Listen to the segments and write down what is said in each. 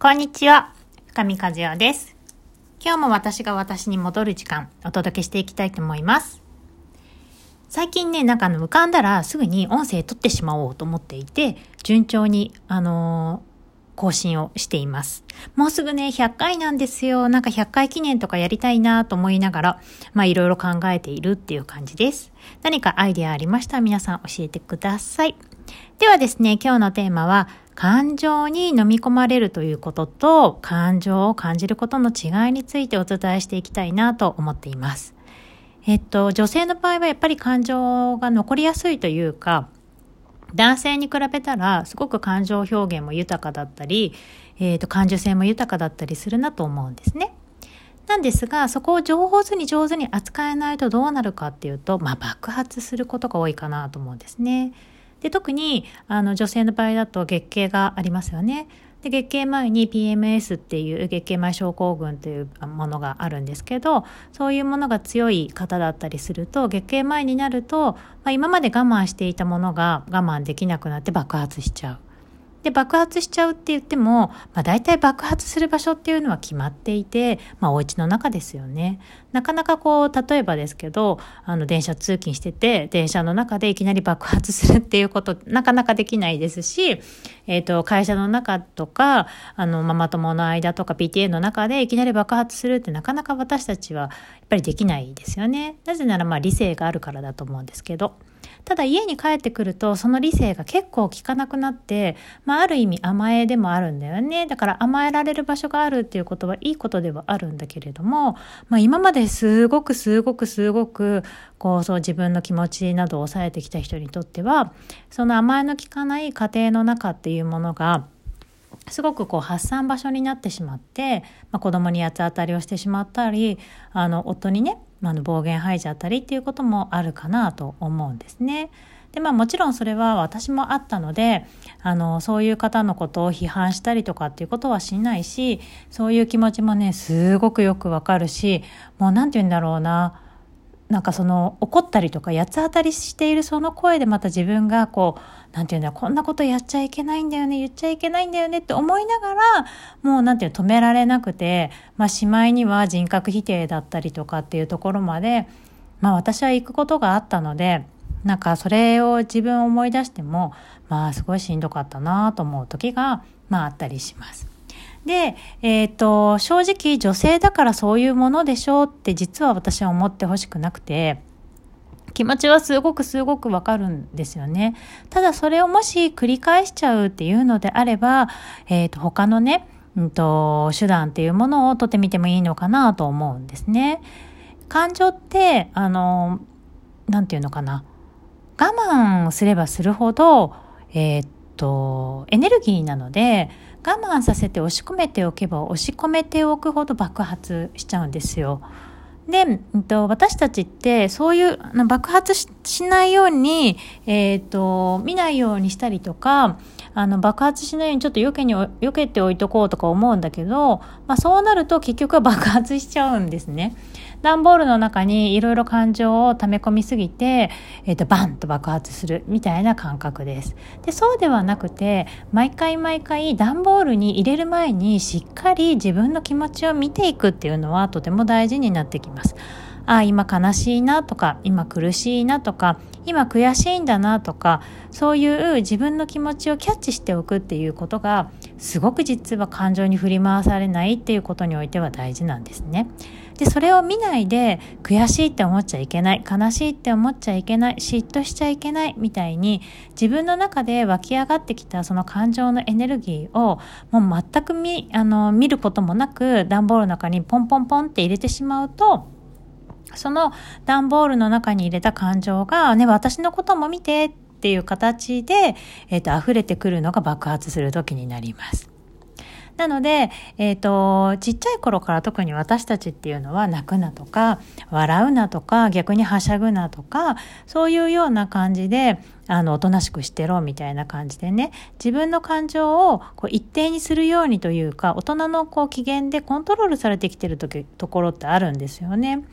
こんにちは。深見和代です。今日も私が私に戻る時間、お届けしていきたいと思います。最近ね、なんかの、浮かんだらすぐに音声取ってしまおうと思っていて、順調に、あのー更新をしています。もうすぐね、100回なんですよ。なんか100回記念とかやりたいなと思いながら、まあいろいろ考えているっていう感じです。何かアイデアありましたら皆さん教えてください。ではですね、今日のテーマは、感情に飲み込まれるということと、感情を感じることの違いについてお伝えしていきたいなと思っています。えっと、女性の場合はやっぱり感情が残りやすいというか、男性に比べたらすごく感情表現も豊かだったり、えっと、感受性も豊かだったりするなと思うんですね。なんですが、そこを上手に上手に扱えないとどうなるかっていうと、まあ爆発することが多いかなと思うんですね。で、特に、あの、女性の場合だと月経がありますよね。で、月経前に PMS っていう月経前症候群というものがあるんですけど、そういうものが強い方だったりすると、月経前になると、まあ、今まで我慢していたものが我慢できなくなって爆発しちゃう。で、爆発しちゃうって言っても、まあ大体爆発する場所っていうのは決まっていて、まあお家の中ですよね。なかなかこう、例えばですけど、あの電車通勤してて、電車の中でいきなり爆発するっていうこと、なかなかできないですし、えっ、ー、と、会社の中とか、あの、ママ友の間とか PTA の中でいきなり爆発するってなかなか私たちはやっぱりできないですよね。なぜならまあ理性があるからだと思うんですけど。ただ家に帰ってくるとその理性が結構効かなくなって、まあ、ある意味甘えでもあるんだよね。だから甘えられる場所があるっていうことはいいことではあるんだけれども、まあ、今まですごくすごくすごくこうそう自分の気持ちなどを抑えてきた人にとってはその甘えの効かない家庭の中っていうものがすごくこう発散場所になってしまって、まあ、子供に八つ当たりをしてしまったりあの夫にねあの暴言吐いちゃったりっていうこともあるかなと思うんですね。でまあもちろんそれは私もあったのであのそういう方のことを批判したりとかっていうことはしないしそういう気持ちもねすごくよくわかるしもう何て言うんだろうななんかその怒ったりとか八つ当たりしているその声でまた自分がこう何て言うんだこんなことやっちゃいけないんだよね言っちゃいけないんだよねって思いながらもう何て言うの止められなくてまあしまいには人格否定だったりとかっていうところまでまあ私は行くことがあったのでなんかそれを自分思い出してもまあすごいしんどかったなと思う時がまああったりします。で、えっ、ー、と、正直女性だからそういうものでしょうって実は私は思ってほしくなくて、気持ちはすごくすごくわかるんですよね。ただそれをもし繰り返しちゃうっていうのであれば、えっ、ー、と、他のね、うんと、手段っていうものを取ってみてもいいのかなと思うんですね。感情って、あの、なんていうのかな。我慢すればするほど、えっ、ー、と、エネルギーなので、我慢させて押し込めておけば押し込めておくほど爆発しちゃうんですよ。で、私たちってそういう爆発しないように、えっ、と、見ないようにしたりとか、あの爆発しないようにちょっと避けに避けておいとこうとか思うんだけど、まあ、そうなると結局は爆発しちゃうんですね。段ボールの中にいろいろ感情を溜め込みすぎて、えっ、ー、と、バンと爆発するみたいな感覚です。で、そうではなくて、毎回毎回段ボールに入れる前にしっかり自分の気持ちを見ていくっていうのはとても大事になってきます。あ今悲しいなとか今苦しいなとか今悔しいんだなとかそういう自分の気持ちをキャッチしておくっていうことがすごく実は感情に振り回されないっていうことにおいては大事なんですね。でそれを見ないで悔しいって思っちゃいけない悲しいって思っちゃいけない嫉妬しちゃいけないみたいに自分の中で湧き上がってきたその感情のエネルギーをもう全く見あの見ることもなく段ボールの中にポンポンポンって入れてしまうとその段ボールの中に入れた感情が、ね、私のことも見てっていう形で、えっ、ー、と、溢れてくるのが爆発する時になります。なので、えっ、ー、と、ちっちゃい頃から特に私たちっていうのは泣くなとか、笑うなとか、逆にはしゃぐなとか、そういうような感じで、あの、おとなしくしてろみたいな感じでね、自分の感情をこう一定にするようにというか、大人のこう機嫌でコントロールされてきてるところってあるんですよね。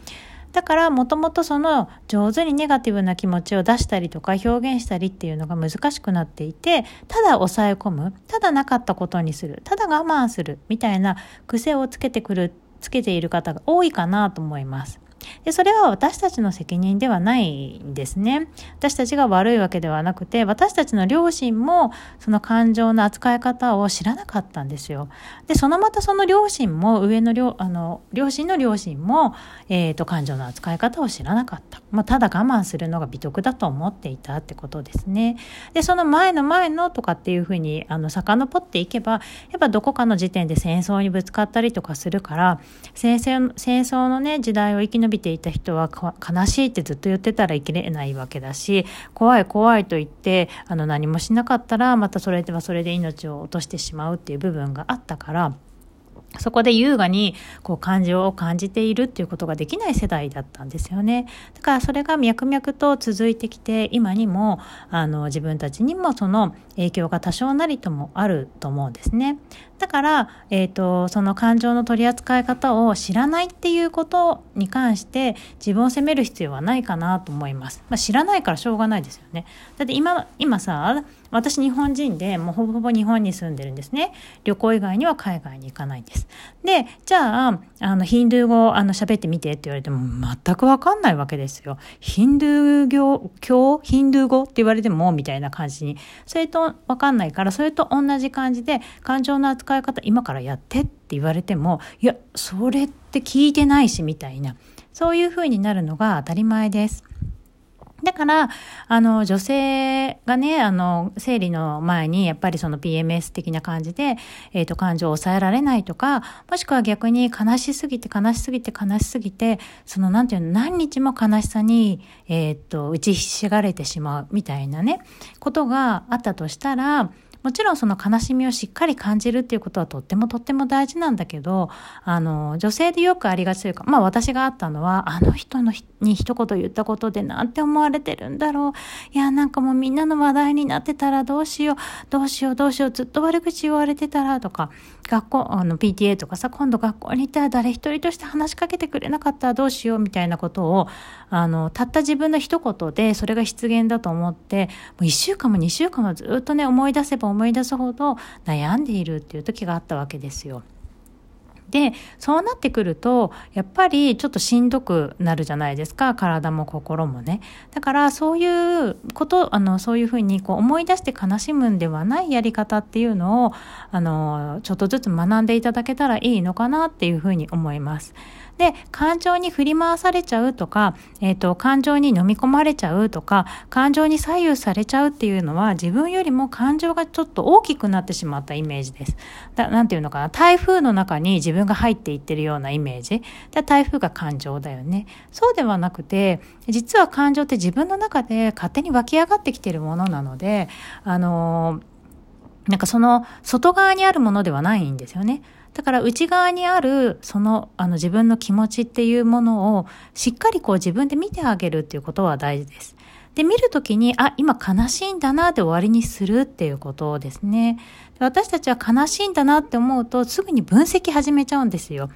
だからもともとその上手にネガティブな気持ちを出したりとか表現したりっていうのが難しくなっていてただ抑え込むただなかったことにするただ我慢するみたいな癖をつけてくるつけている方が多いかなと思います。で、それは私たちの責任ではないんですね。私たちが悪いわけではなくて、私たちの両親もその感情の扱い方を知らなかったんですよ。で、そのまたその両親も、上の両、あの、両親の両親も、えっ、ー、と、感情の扱い方を知らなかった。まあ、ただ我慢するのが美徳だと思っていたってことですね。で、その前の前のとかっていうふうに、あの、遡っていけば、やっぱどこかの時点で戦争にぶつかったりとかするから、戦争戦争のね、時代を生き延びていた人は悲しいってずっと言ってたら生きれないわけだし怖い怖いと言ってあの何もしなかったらまたそれではそれで命を落としてしまうっていう部分があったからそこで優雅にこう感情を感じているっていうことができない世代だったんですよね。だからそれが脈々と続いてきて今にもあの自分たちにもその影響が多少なりともあると思うんですね。だから、えっ、ー、と、その感情の取り扱い方を知らないっていうことに関して自分を責める必要はないかなと思います。まあ、知らないからしょうがないですよね。だって今、今さ、私日本人でもうほぼほぼ日本に住んでるんですね。旅行以外には海外に行かないんです。で、じゃあ、あの、ヒンドゥー語、あの、喋ってみてって言われても全くわかんないわけですよ。ヒンドゥー教、教ヒンドゥー語って言われても、みたいな感じに。それとわかんないから、それと同じ感じで、感情の扱い使い方今からやってって言われても、いや、それって聞いてないし、みたいな。そういうふうになるのが当たり前です。だから、あの、女性がね、あの、生理の前に、やっぱりその PMS 的な感じで、えっ、ー、と、感情を抑えられないとか、もしくは逆に悲しすぎて、悲しすぎて、悲しすぎて、その、なんていうの、何日も悲しさに、えっ、ー、と、打ちひしがれてしまうみたいなね、ことがあったとしたら、もちろんその悲しみをしっかり感じるっていうことはとってもとっても大事なんだけど、あの、女性でよくありがちというか、まあ私があったのは、あの人のに一言言ったことでなんて思われてるんだろう。いや、なんかもうみんなの話題になってたらどうしよう、どうしよう、どうしよう、ずっと悪口言われてたらとか、学校、あの PTA とかさ、今度学校に行ったら誰一人として話しかけてくれなかったらどうしようみたいなことを、あの、たった自分の一言でそれが失言だと思って、もう一週間も二週間もずっとね、思い出せば思い出すほど悩んでいるっていう時があったわけですよ。でそうなってくるとやっぱりちょっとしんどくなるじゃないですか体も心もねだからそういうことあのそういうふうにこう思い出して悲しむんではないやり方っていうのをあのちょっとずつ学んでいただけたらいいのかなっていうふうに思います。で、感情に振り回されちゃうとか、えっ、ー、と、感情に飲み込まれちゃうとか、感情に左右されちゃうっていうのは、自分よりも感情がちょっと大きくなってしまったイメージです。だなんていうのかな、台風の中に自分が入っていってるようなイメージ。で台風が感情だよね。そうではなくて、実は感情って自分の中で勝手に湧き上がってきてるものなので、あのなんかその外側にあるものではないんですよね。だから内側にあるそのあの自分の気持ちっていうものをしっかりこう自分で見てあげるっていうことは大事です。で、見るときに、あ、今悲しいんだなって終わりにするっていうことですね。私たちは悲しいんだなって思うとすぐに分析始めちゃうんですよ。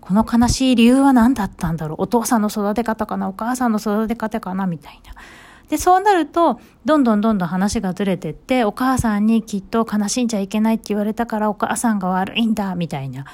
この悲しい理由は何だったんだろうお父さんの育て方かなお母さんの育て方かなみたいな。で、そうなると、どんどんどんどん話がずれてって、お母さんにきっと悲しんじゃいけないって言われたからお母さんが悪いんだ、みたいな。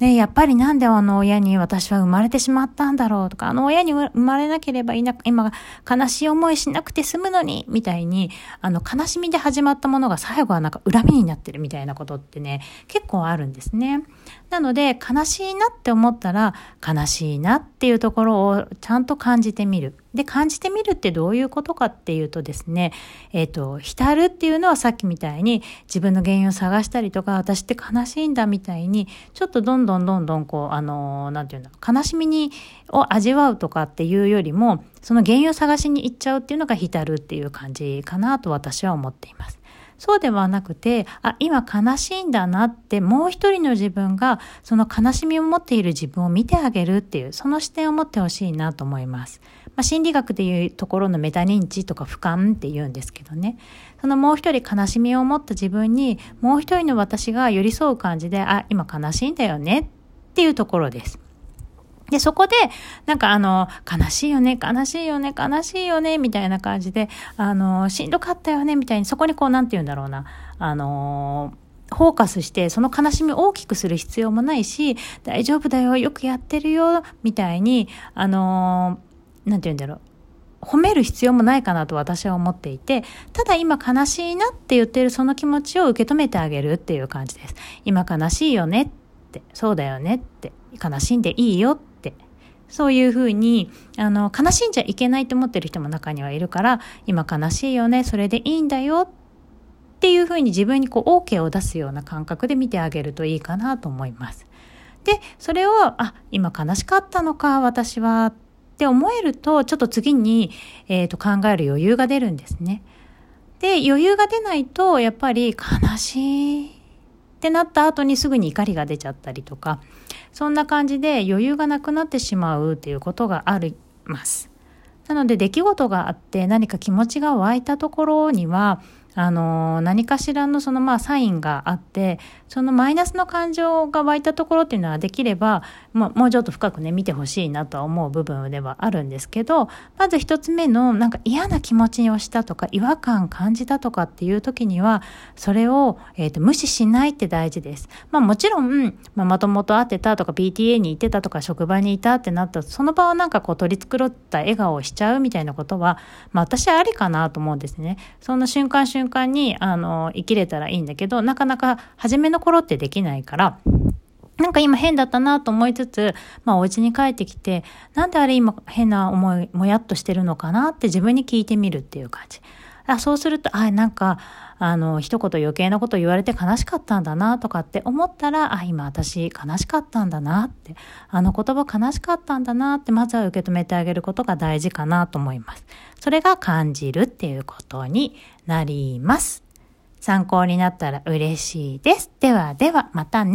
ね、やっぱりなんであの親に私は生まれてしまったんだろうとか、あの親に生まれなければいな、今悲しい思いしなくて済むのに、みたいに、あの悲しみで始まったものが最後はなんか恨みになってるみたいなことってね、結構あるんですね。なので、悲しいなって思ったら、悲しいなっていうところをちゃんと感じてみる。で、感じてみるってどういうことかっていうとですね、えっ、ー、と、浸るっていうのはさっきみたいに自分の原因を探したりとか、私って悲しいんだみたいに、ちょっとどんどんどんどんこう、あの、なんていうんだ悲しみに、を味わうとかっていうよりも、その原因を探しに行っちゃうっていうのが浸るっていう感じかなと私は思っています。そうではなくて、あ、今悲しいんだなって、もう一人の自分が、その悲しみを持っている自分を見てあげるっていう、その視点を持ってほしいなと思います。まあ、心理学でいうところのメタ認知とか俯瞰って言うんですけどね。そのもう一人悲しみを持った自分に、もう一人の私が寄り添う感じで、あ、今悲しいんだよねっていうところです。で、そこで、なんかあの、悲しいよね、悲しいよね、悲しいよね、みたいな感じで、あの、しんどかったよね、みたいに、そこにこう、なんて言うんだろうな、あの、フォーカスして、その悲しみを大きくする必要もないし、大丈夫だよ、よくやってるよ、みたいに、あの、んて言うんだろう。褒める必要もないかなと私は思っていて、ただ今悲しいなって言ってるその気持ちを受け止めてあげるっていう感じです。今悲しいよねって、そうだよねって、悲しんでいいよって。そういうふうに、あの、悲しんじゃいけないと思ってる人も中にはいるから、今悲しいよね、それでいいんだよっていうふうに自分にこう OK を出すような感覚で見てあげるといいかなと思います。で、それを、あ、今悲しかったのか、私はって思えると、ちょっと次に、えー、と考える余裕が出るんですね。で、余裕が出ないと、やっぱり悲しいってなった後にすぐに怒りが出ちゃったりとか、そんな感じで余裕がなくなってしまうっていうことがあります。なので出来事があって何か気持ちが湧いたところにはあの、何かしらのそのまあサインがあって、そのマイナスの感情が湧いたところっていうのはできれば、もうもうちょっと深くね、見てほしいなとは思う部分ではあるんですけど、まず一つ目のなんか嫌な気持ちをしたとか、違和感感じたとかっていう時には、それを、えーと、無視しないって大事です。まあもちろん、まあ、ともと会ってたとか PTA に行ってたとか職場にいたってなったその場をなんかこう取り繕った笑顔をしちゃうみたいなことは、まあ私はありかなと思うんですね。そんな瞬間瞬間に、あの、生きれたらいいんだけど、なかなか初めの頃ってできないから、なんか今変だったなと思いつつ、まあお家に帰ってきて、なんであれ今変な思い、もやっとしてるのかなって自分に聞いてみるっていう感じ。あそうすると、あ、なんか、あの、一言余計なこと言われて悲しかったんだなとかって思ったら、あ、今私悲しかったんだなって、あの言葉悲しかったんだなって、まずは受け止めてあげることが大事かなと思います。それが感じるっていうことになります。参考になったら嬉しいです。ではでは、またね。